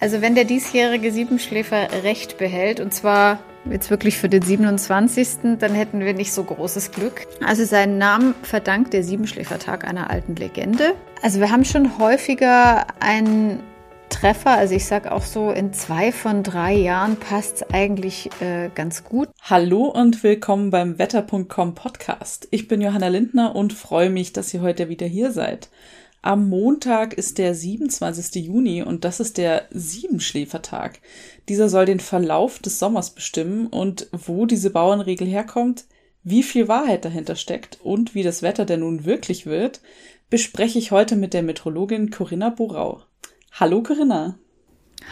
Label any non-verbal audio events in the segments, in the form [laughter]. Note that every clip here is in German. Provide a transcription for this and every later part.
Also wenn der diesjährige Siebenschläfer Recht behält, und zwar jetzt wirklich für den 27., dann hätten wir nicht so großes Glück. Also seinen Namen verdankt der Siebenschläfertag einer alten Legende. Also wir haben schon häufiger einen Treffer, also ich sage auch so, in zwei von drei Jahren passt es eigentlich äh, ganz gut. Hallo und willkommen beim Wetter.com Podcast. Ich bin Johanna Lindner und freue mich, dass ihr heute wieder hier seid. Am Montag ist der 27. Juni und das ist der Siebenschläfertag. Dieser soll den Verlauf des Sommers bestimmen und wo diese Bauernregel herkommt, wie viel Wahrheit dahinter steckt und wie das Wetter denn nun wirklich wird, bespreche ich heute mit der Metrologin Corinna Borau. Hallo Corinna.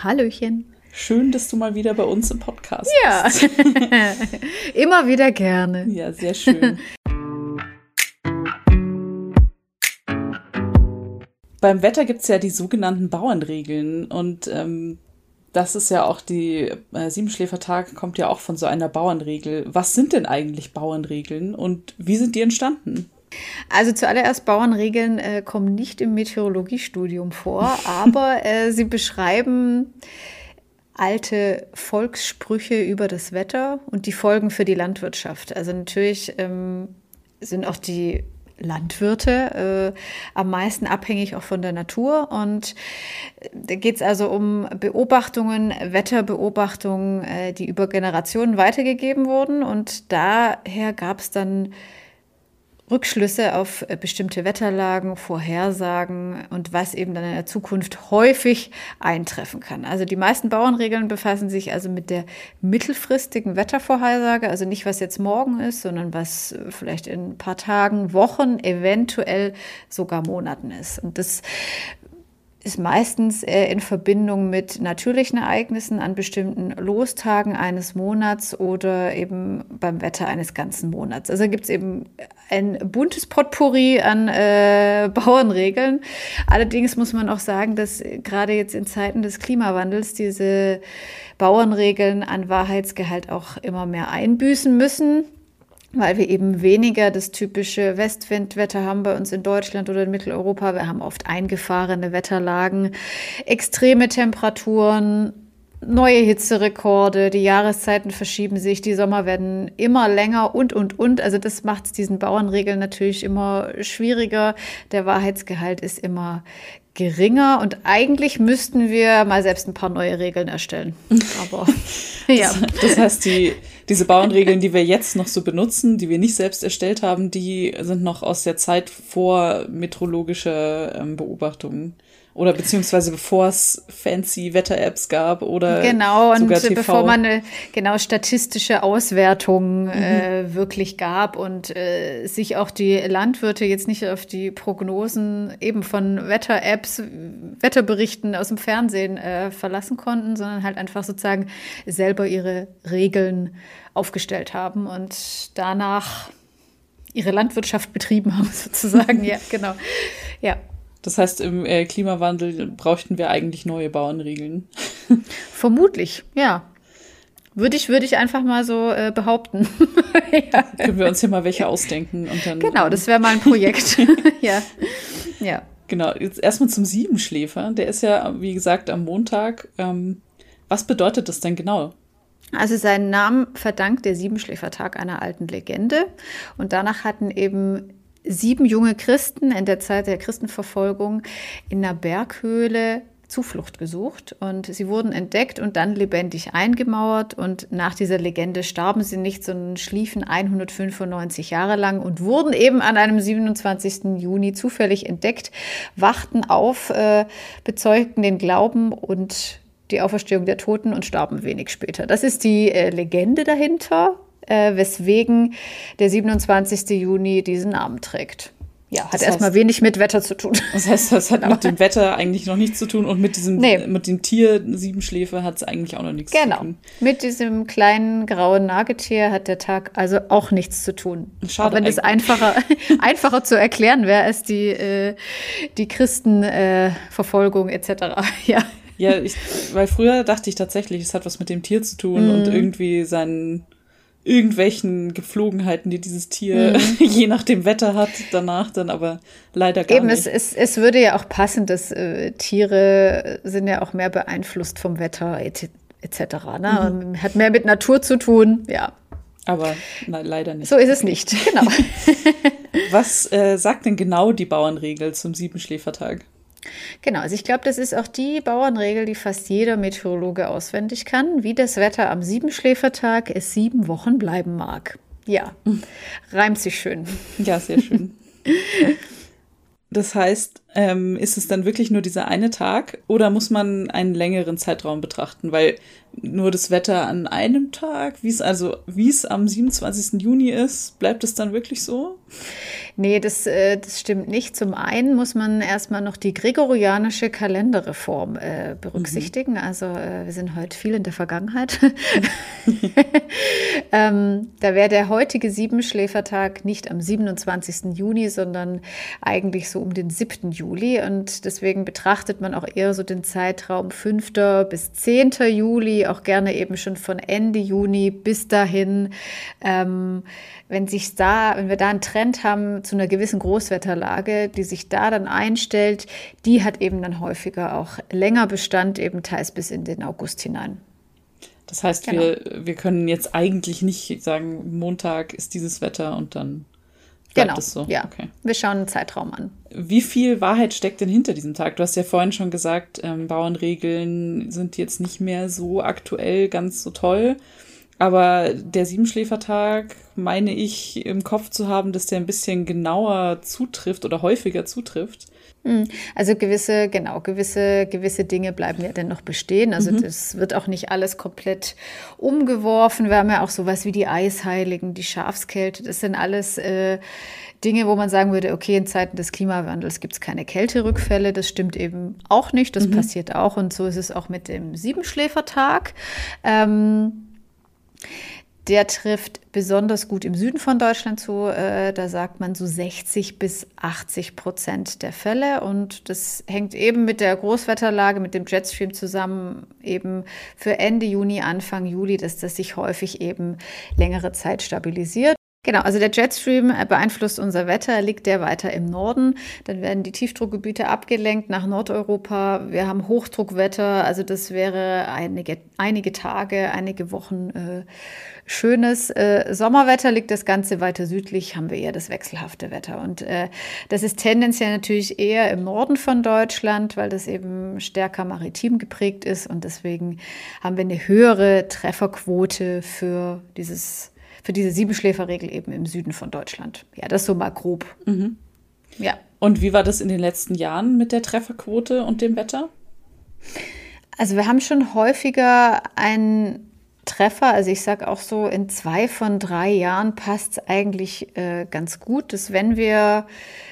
Hallöchen. Schön, dass du mal wieder bei uns im Podcast bist. Ja, [laughs] immer wieder gerne. Ja, sehr schön. [laughs] beim Wetter gibt es ja die sogenannten Bauernregeln und ähm, das ist ja auch die äh, Siebenschläfertag kommt ja auch von so einer Bauernregel. Was sind denn eigentlich Bauernregeln und wie sind die entstanden? Also zuallererst Bauernregeln äh, kommen nicht im Meteorologiestudium vor, [laughs] aber äh, sie beschreiben alte Volkssprüche über das Wetter und die Folgen für die Landwirtschaft. Also natürlich ähm, sind auch die Landwirte, äh, am meisten abhängig auch von der Natur. Und äh, da geht es also um Beobachtungen, Wetterbeobachtungen, äh, die über Generationen weitergegeben wurden. Und daher gab es dann Rückschlüsse auf äh, bestimmte Wetterlagen, Vorhersagen und was eben dann in der Zukunft häufig eintreffen kann. Also die meisten Bauernregeln befassen sich also mit der mittelfristigen Wettervorhersage, also nicht was jetzt morgen ist, sondern was äh, vielleicht in ein paar Tagen, Wochen, eventuell sogar Monaten ist. Und das ist meistens äh, in Verbindung mit natürlichen Ereignissen an bestimmten Lostagen eines Monats oder eben beim Wetter eines ganzen Monats. Also gibt es eben ein buntes Potpourri an äh, Bauernregeln. Allerdings muss man auch sagen, dass gerade jetzt in Zeiten des Klimawandels diese Bauernregeln an Wahrheitsgehalt auch immer mehr einbüßen müssen weil wir eben weniger das typische Westwindwetter haben bei uns in Deutschland oder in Mitteleuropa. Wir haben oft eingefahrene Wetterlagen, extreme Temperaturen, neue Hitzerekorde, die Jahreszeiten verschieben sich, die Sommer werden immer länger und, und, und. Also das macht es diesen Bauernregeln natürlich immer schwieriger. Der Wahrheitsgehalt ist immer geringer und eigentlich müssten wir mal selbst ein paar neue Regeln erstellen. Aber [laughs] ja. Das, das, heißt, die, diese Bauernregeln, die wir jetzt noch so benutzen, die wir nicht selbst erstellt haben, die sind noch aus der Zeit vor meteorologischer ähm, Beobachtungen. Oder beziehungsweise bevor es fancy Wetter-Apps gab oder genau und sogar TV. bevor man eine genau statistische Auswertung mhm. äh, wirklich gab und äh, sich auch die Landwirte jetzt nicht auf die Prognosen eben von Wetter-Apps, Wetterberichten aus dem Fernsehen äh, verlassen konnten, sondern halt einfach sozusagen selber ihre Regeln aufgestellt haben und danach ihre Landwirtschaft betrieben haben [laughs] sozusagen. ja, genau. Ja. Das heißt, im äh, Klimawandel bräuchten wir eigentlich neue Bauernregeln. [laughs] Vermutlich, ja. Würde ich, würde ich einfach mal so äh, behaupten. [laughs] ja. Können wir uns hier mal welche ausdenken und dann. Genau, das wäre mal ein Projekt. ja. ja. Genau, jetzt erstmal zum Siebenschläfer. Der ist ja, wie gesagt, am Montag. Ähm, was bedeutet das denn genau? Also seinen Namen verdankt der Siebenschläfertag einer alten Legende. Und danach hatten eben sieben junge Christen in der Zeit der Christenverfolgung in einer Berghöhle Zuflucht gesucht und sie wurden entdeckt und dann lebendig eingemauert und nach dieser Legende starben sie nicht, sondern schliefen 195 Jahre lang und wurden eben an einem 27. Juni zufällig entdeckt, wachten auf, äh, bezeugten den Glauben und die Auferstehung der Toten und starben wenig später. Das ist die äh, Legende dahinter äh, weswegen der 27. Juni diesen Namen trägt. Ja, hat erstmal wenig mit Wetter zu tun. Das heißt, das hat mit [laughs] dem Wetter eigentlich noch nichts zu tun und mit diesem nee. mit dem Tier Siebenschläfer hat es eigentlich auch noch nichts genau. zu tun. Genau. Mit diesem kleinen grauen Nagetier hat der Tag also auch nichts zu tun. Schade. Auch wenn es einfacher, [laughs] einfacher zu erklären wäre als die, äh, die Christenverfolgung äh, etc. [laughs] ja. Ja, ich, weil früher dachte ich tatsächlich, es hat was mit dem Tier zu tun mm. und irgendwie sein irgendwelchen Gepflogenheiten, die dieses Tier mhm. [laughs] je nach dem Wetter hat, danach dann aber leider gar Eben, nicht. Eben, es, es, es würde ja auch passen, dass äh, Tiere sind ja auch mehr beeinflusst vom Wetter etc. Ne? Mhm. Hat mehr mit Natur zu tun, ja. Aber na, leider nicht. So ist es nicht, [laughs] genau. [laughs] Was äh, sagt denn genau die Bauernregel zum Siebenschläfertag? Genau, also ich glaube, das ist auch die Bauernregel, die fast jeder Meteorologe auswendig kann, wie das Wetter am Siebenschläfertag es sieben Wochen bleiben mag. Ja, reimt sich schön. Ja, sehr schön. [laughs] Das heißt, ähm, ist es dann wirklich nur dieser eine Tag oder muss man einen längeren Zeitraum betrachten? Weil nur das Wetter an einem Tag, wie es also, wie es am 27. Juni ist, bleibt es dann wirklich so? Nee, das, äh, das stimmt nicht. Zum einen muss man erstmal noch die gregorianische Kalenderreform äh, berücksichtigen. Mhm. Also äh, wir sind heute viel in der Vergangenheit. [laughs] ähm, da wäre der heutige Siebenschläfertag nicht am 27. Juni, sondern eigentlich so um den 7. Juli. Und deswegen betrachtet man auch eher so den Zeitraum 5. bis 10. Juli, auch gerne eben schon von Ende Juni bis dahin. Ähm, wenn sich da, wenn wir da einen Trend haben zu einer gewissen Großwetterlage, die sich da dann einstellt, die hat eben dann häufiger auch länger Bestand, eben teils bis in den August hinein. Das heißt, genau. wir, wir können jetzt eigentlich nicht sagen, Montag ist dieses Wetter und dann bleibt genau, so. Ja, okay. wir schauen einen Zeitraum an. Wie viel Wahrheit steckt denn hinter diesem Tag? Du hast ja vorhin schon gesagt, ähm, Bauernregeln sind jetzt nicht mehr so aktuell ganz so toll. Aber der Siebenschläfertag meine ich im Kopf zu haben, dass der ein bisschen genauer zutrifft oder häufiger zutrifft. Hm. Also gewisse, genau, gewisse, gewisse Dinge bleiben ja dennoch bestehen. Also mhm. das wird auch nicht alles komplett umgeworfen. Wir haben ja auch sowas wie die Eisheiligen, die Schafskälte. Das sind alles äh, Dinge, wo man sagen würde, okay, in Zeiten des Klimawandels gibt es keine Kälterückfälle. Das stimmt eben auch nicht. Das mhm. passiert auch. Und so ist es auch mit dem Siebenschläfertag. Ähm, der trifft besonders gut im Süden von Deutschland zu. Äh, da sagt man so 60 bis 80 Prozent der Fälle. Und das hängt eben mit der Großwetterlage, mit dem Jetstream zusammen, eben für Ende Juni, Anfang Juli, dass das sich häufig eben längere Zeit stabilisiert. Genau, also der Jetstream äh, beeinflusst unser Wetter, liegt der weiter im Norden. Dann werden die Tiefdruckgebiete abgelenkt nach Nordeuropa. Wir haben Hochdruckwetter, also das wäre einige, einige Tage, einige Wochen äh, schönes äh, Sommerwetter. Liegt das Ganze weiter südlich, haben wir eher das wechselhafte Wetter. Und äh, das ist tendenziell natürlich eher im Norden von Deutschland, weil das eben stärker maritim geprägt ist. Und deswegen haben wir eine höhere Trefferquote für dieses für diese Siebenschläferregel eben im Süden von Deutschland. Ja, das so mal grob. Mhm. Ja. Und wie war das in den letzten Jahren mit der Trefferquote und dem Wetter? Also wir haben schon häufiger einen Treffer. Also ich sage auch so, in zwei von drei Jahren passt es eigentlich äh, ganz gut, dass wenn wir,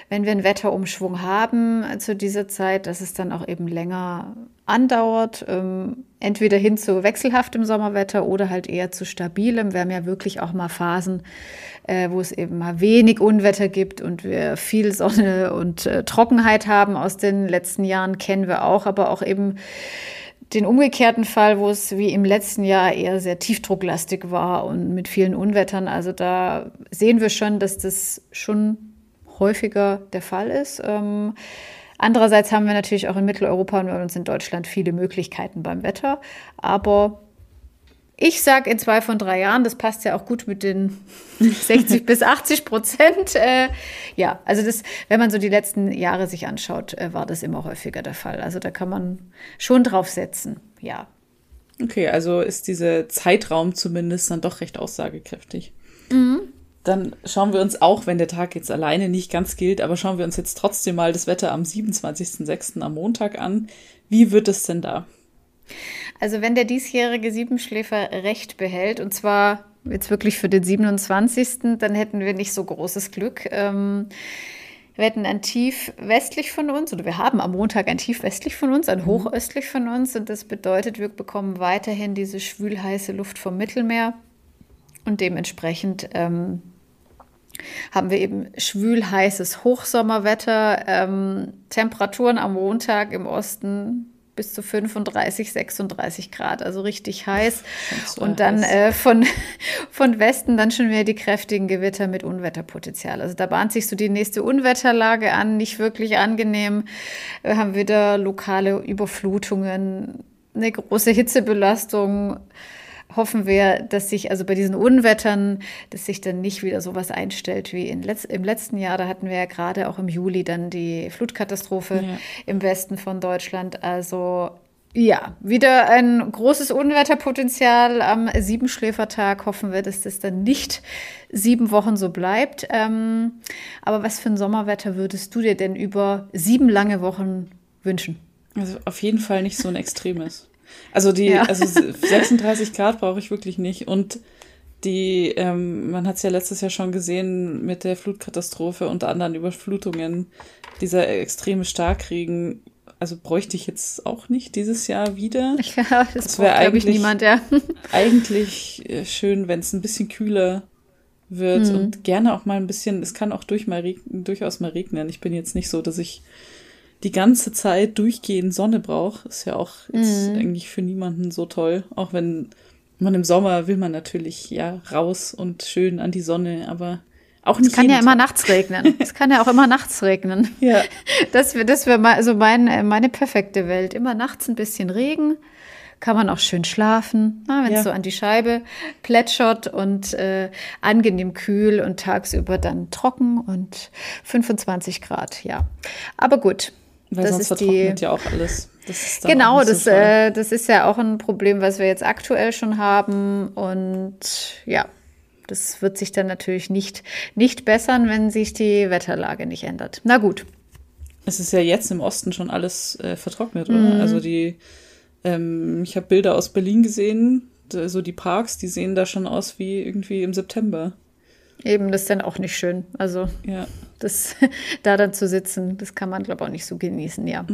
wenn wir einen Wetterumschwung haben zu dieser Zeit, dass es dann auch eben länger andauert, ähm, entweder hin zu wechselhaftem Sommerwetter oder halt eher zu stabilem. Wir haben ja wirklich auch mal Phasen, äh, wo es eben mal wenig Unwetter gibt und wir viel Sonne und äh, Trockenheit haben. Aus den letzten Jahren kennen wir auch, aber auch eben den umgekehrten Fall, wo es wie im letzten Jahr eher sehr tiefdrucklastig war und mit vielen Unwettern. Also da sehen wir schon, dass das schon häufiger der Fall ist. Ähm, Andererseits haben wir natürlich auch in Mitteleuropa und bei uns in Deutschland viele Möglichkeiten beim Wetter. Aber ich sage in zwei von drei Jahren, das passt ja auch gut mit den [laughs] 60 bis 80 Prozent. Äh, ja, also das, wenn man so die letzten Jahre sich anschaut, äh, war das immer häufiger der Fall. Also da kann man schon drauf setzen, ja. Okay, also ist dieser Zeitraum zumindest dann doch recht aussagekräftig. Mhm. Dann schauen wir uns auch, wenn der Tag jetzt alleine nicht ganz gilt, aber schauen wir uns jetzt trotzdem mal das Wetter am 27.06. am Montag an. Wie wird es denn da? Also wenn der diesjährige Siebenschläfer recht behält, und zwar jetzt wirklich für den 27., dann hätten wir nicht so großes Glück. Ähm, wir hätten ein Tief westlich von uns, oder wir haben am Montag ein Tief westlich von uns, ein mhm. Hoch östlich von uns. Und das bedeutet, wir bekommen weiterhin diese schwülheiße Luft vom Mittelmeer. Und dementsprechend ähm, haben wir eben schwül heißes Hochsommerwetter, ähm, Temperaturen am Montag im Osten bis zu 35, 36 Grad, also richtig heiß. Und dann äh, von, [laughs] von Westen dann schon wieder die kräftigen Gewitter mit Unwetterpotenzial. Also da bahnt sich so die nächste Unwetterlage an, nicht wirklich angenehm. Wir haben wieder lokale Überflutungen, eine große Hitzebelastung hoffen wir, dass sich also bei diesen Unwettern, dass sich dann nicht wieder sowas einstellt wie Letz-, im letzten Jahr. Da hatten wir ja gerade auch im Juli dann die Flutkatastrophe ja. im Westen von Deutschland. Also ja, wieder ein großes Unwetterpotenzial am Siebenschläfertag. Hoffen wir, dass das dann nicht sieben Wochen so bleibt. Ähm, aber was für ein Sommerwetter würdest du dir denn über sieben lange Wochen wünschen? Also auf jeden Fall nicht so ein extremes. Also die, ja. also 36 [laughs] Grad brauche ich wirklich nicht. Und die, ähm, man hat es ja letztes Jahr schon gesehen mit der Flutkatastrophe und anderen Überflutungen, dieser extreme Starkregen, also bräuchte ich jetzt auch nicht dieses Jahr wieder. Ja, [laughs] das, das wäre eigentlich niemand, ja. [laughs] eigentlich äh, schön, wenn es ein bisschen kühler wird mhm. und gerne auch mal ein bisschen, es kann auch durch mal durchaus mal regnen. Ich bin jetzt nicht so, dass ich die ganze Zeit durchgehend Sonne braucht, ist ja auch jetzt mhm. eigentlich für niemanden so toll. Auch wenn man im Sommer will man natürlich ja raus und schön an die Sonne, aber auch nicht. Es kann ja immer nachts regnen. [laughs] es kann ja auch immer nachts regnen. Ja. Das [laughs] wäre das wär mal so mein, meine perfekte Welt. Immer nachts ein bisschen Regen. Kann man auch schön schlafen, wenn es ja. so an die Scheibe plätschert und äh, angenehm kühl und tagsüber dann trocken und 25 Grad, ja. Aber gut, weil das sonst vertrocknet die, ja auch alles. Das genau, das, äh, das ist ja auch ein Problem, was wir jetzt aktuell schon haben. Und ja, das wird sich dann natürlich nicht, nicht bessern, wenn sich die Wetterlage nicht ändert. Na gut. Es ist ja jetzt im Osten schon alles äh, vertrocknet, oder? Mhm. Also die, ähm, ich habe Bilder aus Berlin gesehen, so die Parks, die sehen da schon aus wie irgendwie im September. Eben, das ist dann auch nicht schön. Also ja. Das, [laughs] da dann zu sitzen, das kann man, glaube ich, auch nicht so genießen, ja.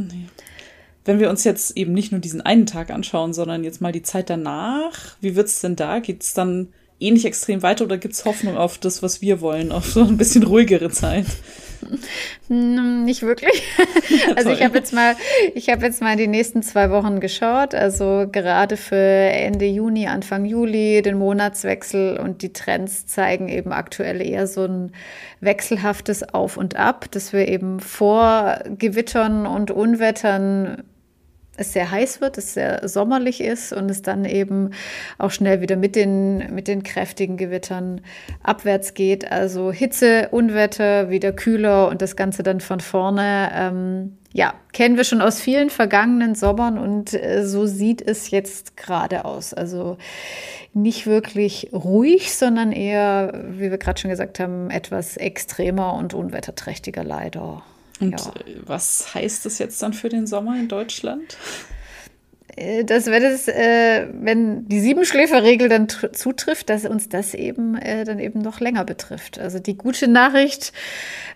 Wenn wir uns jetzt eben nicht nur diesen einen Tag anschauen, sondern jetzt mal die Zeit danach, wie wird es denn da? Geht es dann ähnlich extrem weiter oder gibt es Hoffnung auf das, was wir wollen, auf so ein bisschen ruhigere Zeit? Hm, nicht wirklich. [laughs] also ich habe jetzt mal, ich habe jetzt mal die nächsten zwei Wochen geschaut. Also gerade für Ende Juni, Anfang Juli, den Monatswechsel und die Trends zeigen eben aktuell eher so ein wechselhaftes Auf und Ab, dass wir eben vor Gewittern und Unwettern es sehr heiß wird, es sehr sommerlich ist und es dann eben auch schnell wieder mit den, mit den kräftigen Gewittern abwärts geht. Also Hitze, Unwetter, wieder kühler und das Ganze dann von vorne. Ähm, ja, kennen wir schon aus vielen vergangenen Sommern und äh, so sieht es jetzt gerade aus. Also nicht wirklich ruhig, sondern eher, wie wir gerade schon gesagt haben, etwas extremer und unwetterträchtiger leider. Und ja. was heißt das jetzt dann für den Sommer in Deutschland? Äh, dass wenn es, äh, wenn die Siebenschläferregel dann zutrifft, dass uns das eben äh, dann eben noch länger betrifft. Also die gute Nachricht,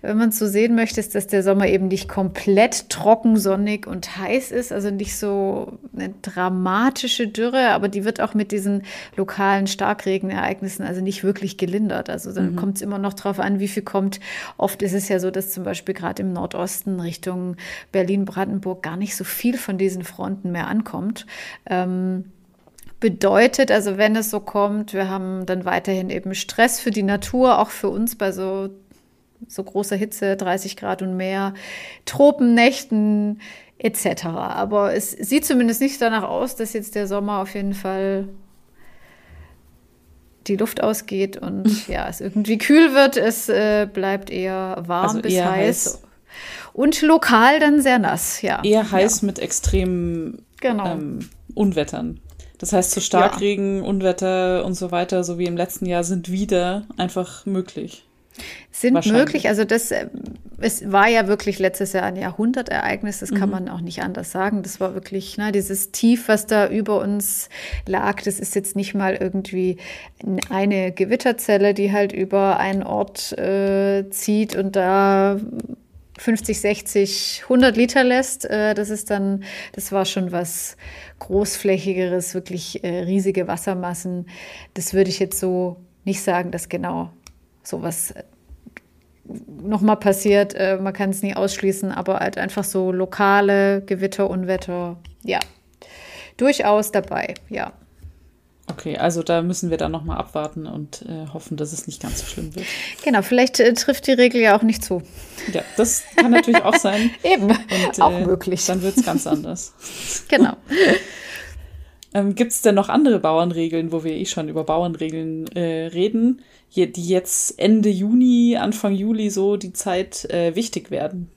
wenn man es so sehen möchte, ist, dass der Sommer eben nicht komplett trocken, sonnig und heiß ist, also nicht so eine dramatische Dürre, aber die wird auch mit diesen lokalen Starkregenereignissen also nicht wirklich gelindert. Also dann mhm. kommt es immer noch darauf an, wie viel kommt. Oft ist es ja so, dass zum Beispiel gerade im Nordosten Richtung Berlin-Brandenburg gar nicht so viel von diesen Fronten mehr ankommt kommt. Ähm, bedeutet, also wenn es so kommt, wir haben dann weiterhin eben Stress für die Natur, auch für uns bei so, so großer Hitze, 30 Grad und mehr, Tropennächten etc. Aber es sieht zumindest nicht danach aus, dass jetzt der Sommer auf jeden Fall die Luft ausgeht und [laughs] ja, es irgendwie kühl wird. Es äh, bleibt eher warm also bis eher heiß. heiß. Und lokal dann sehr nass, ja. Eher heiß ja. mit extremen genau. ähm, Unwettern. Das heißt, so Starkregen, ja. Unwetter und so weiter, so wie im letzten Jahr, sind wieder einfach möglich. Sind möglich, also das, äh, es war ja wirklich letztes Jahr ein Jahrhundertereignis, das kann mhm. man auch nicht anders sagen. Das war wirklich, ne, dieses Tief, was da über uns lag, das ist jetzt nicht mal irgendwie eine Gewitterzelle, die halt über einen Ort äh, zieht und da 50, 60, 100 Liter lässt, äh, das ist dann, das war schon was großflächigeres, wirklich äh, riesige Wassermassen. Das würde ich jetzt so nicht sagen, dass genau sowas nochmal passiert. Äh, man kann es nie ausschließen, aber halt einfach so lokale Gewitter, Unwetter, ja, durchaus dabei, ja. Okay, also da müssen wir dann nochmal abwarten und äh, hoffen, dass es nicht ganz so schlimm wird. Genau, vielleicht äh, trifft die Regel ja auch nicht zu. Ja, das kann natürlich auch sein. [laughs] Eben, und, auch äh, möglich. Dann wird es ganz anders. [laughs] genau. ähm, Gibt es denn noch andere Bauernregeln, wo wir eh schon über Bauernregeln äh, reden, die jetzt Ende Juni, Anfang Juli so die Zeit äh, wichtig werden?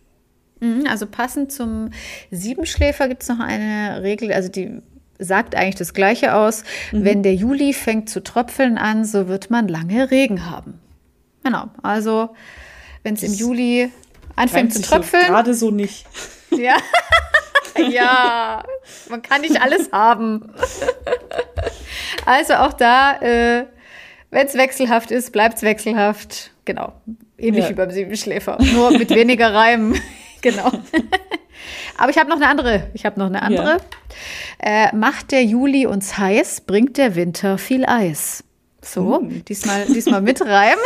Mhm, also passend zum Siebenschläfer gibt es noch eine Regel, also die sagt eigentlich das Gleiche aus. Mhm. Wenn der Juli fängt zu tröpfeln an, so wird man lange Regen haben. Genau, also wenn es im Juli anfängt zu tröpfeln. So, Gerade so nicht. [laughs] Ja. ja, man kann nicht alles haben. also auch da, äh, wenn es wechselhaft ist, bleibt es wechselhaft. Genau, ähnlich ja. wie beim Siebenschläfer, nur mit weniger Reimen. [laughs] genau. Aber ich habe noch eine andere. Ich habe noch eine andere. Ja. Äh, macht der Juli uns heiß, bringt der Winter viel Eis. So, mm. diesmal, diesmal mit Reim.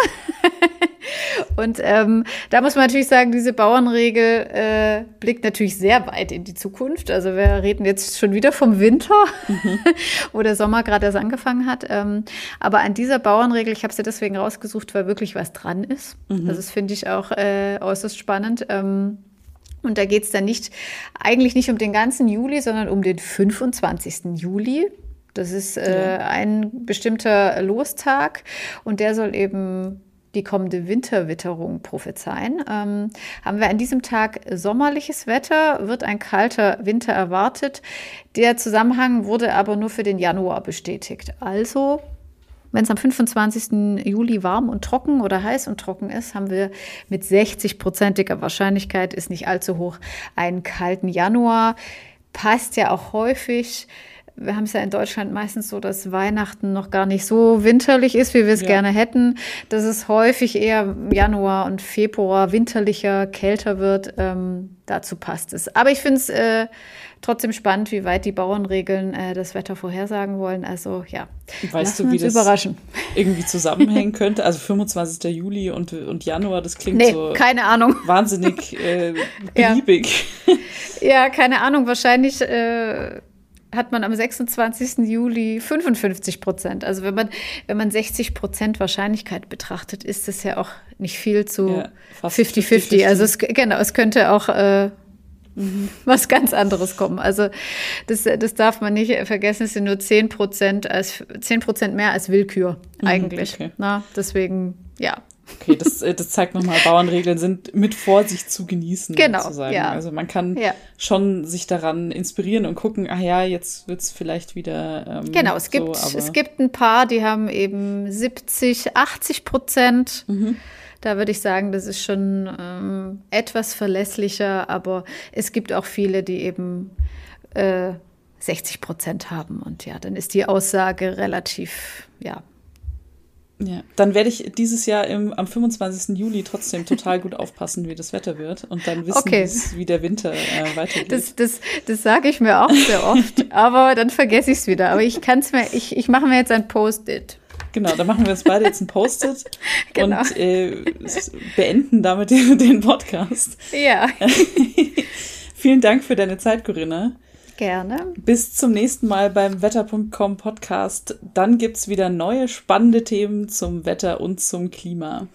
[laughs] Und ähm, da muss man natürlich sagen, diese Bauernregel äh, blickt natürlich sehr weit in die Zukunft. Also wir reden jetzt schon wieder vom Winter, mhm. [laughs] wo der Sommer gerade erst angefangen hat. Ähm, aber an dieser Bauernregel, ich habe sie deswegen rausgesucht, weil wirklich was dran ist. Mhm. Also das finde ich auch äh, äußerst spannend. Ähm, und da geht es dann nicht, eigentlich nicht um den ganzen Juli, sondern um den 25. Juli. Das ist äh, ein bestimmter Lostag und der soll eben die kommende Winterwitterung prophezeien. Ähm, haben wir an diesem Tag sommerliches Wetter, wird ein kalter Winter erwartet. Der Zusammenhang wurde aber nur für den Januar bestätigt. Also wenn es am 25. Juli warm und trocken oder heiß und trocken ist, haben wir mit 60-prozentiger Wahrscheinlichkeit, ist nicht allzu hoch, einen kalten Januar. Passt ja auch häufig wir haben es ja in Deutschland meistens so, dass Weihnachten noch gar nicht so winterlich ist, wie wir es ja. gerne hätten. Dass es häufig eher Januar und Februar winterlicher, kälter wird. Ähm, dazu passt es. Aber ich finde es äh, trotzdem spannend, wie weit die Bauernregeln äh, das Wetter vorhersagen wollen. Also ja, weißt du, wie das überraschen. irgendwie zusammenhängen [laughs] könnte? Also 25. Juli und, und Januar, das klingt nee, so keine Ahnung. [laughs] wahnsinnig äh, beliebig. Ja. ja. keine Ahnung. Wahrscheinlich äh, hat man am 26. Juli 55 Prozent. Also wenn man, wenn man 60 Prozent Wahrscheinlichkeit betrachtet, ist das ja auch nicht viel zu 50-50. Ja, also es, genau, es könnte auch äh, mhm. was ganz anderes kommen. Also das, das darf man nicht vergessen, es sind nur 10 Prozent als 10 Prozent mehr als Willkür mhm, eigentlich. Okay. Na, deswegen, ja. Okay, das, äh, das zeigt nochmal, Bauernregeln sind mit Vorsicht zu genießen. Genau. Sozusagen. Ja. Also man kann ja. schon sich daran inspirieren und gucken, ah ja, jetzt wird es vielleicht wieder. Ähm, genau, es gibt, so, es gibt ein paar, die haben eben 70, 80 Prozent. Mhm. Da würde ich sagen, das ist schon ähm, etwas verlässlicher, aber es gibt auch viele, die eben äh, 60 Prozent haben. Und ja, dann ist die Aussage relativ, ja, ja, dann werde ich dieses Jahr im, am 25. Juli trotzdem total gut aufpassen, wie das Wetter wird und dann wissen, okay. wie der Winter äh, weitergeht. Das, das, das sage ich mir auch sehr oft, [laughs] aber dann vergesse ich es wieder. Aber ich kann es mir, ich, ich mache mir jetzt ein Post-it. Genau, dann machen wir uns beide jetzt ein Post-it [laughs] genau. und äh, beenden damit den, [laughs] den Podcast. Ja. Vielen Dank für deine Zeit, Corinna. Gerne. Bis zum nächsten Mal beim Wetter.com Podcast. Dann gibt es wieder neue spannende Themen zum Wetter und zum Klima.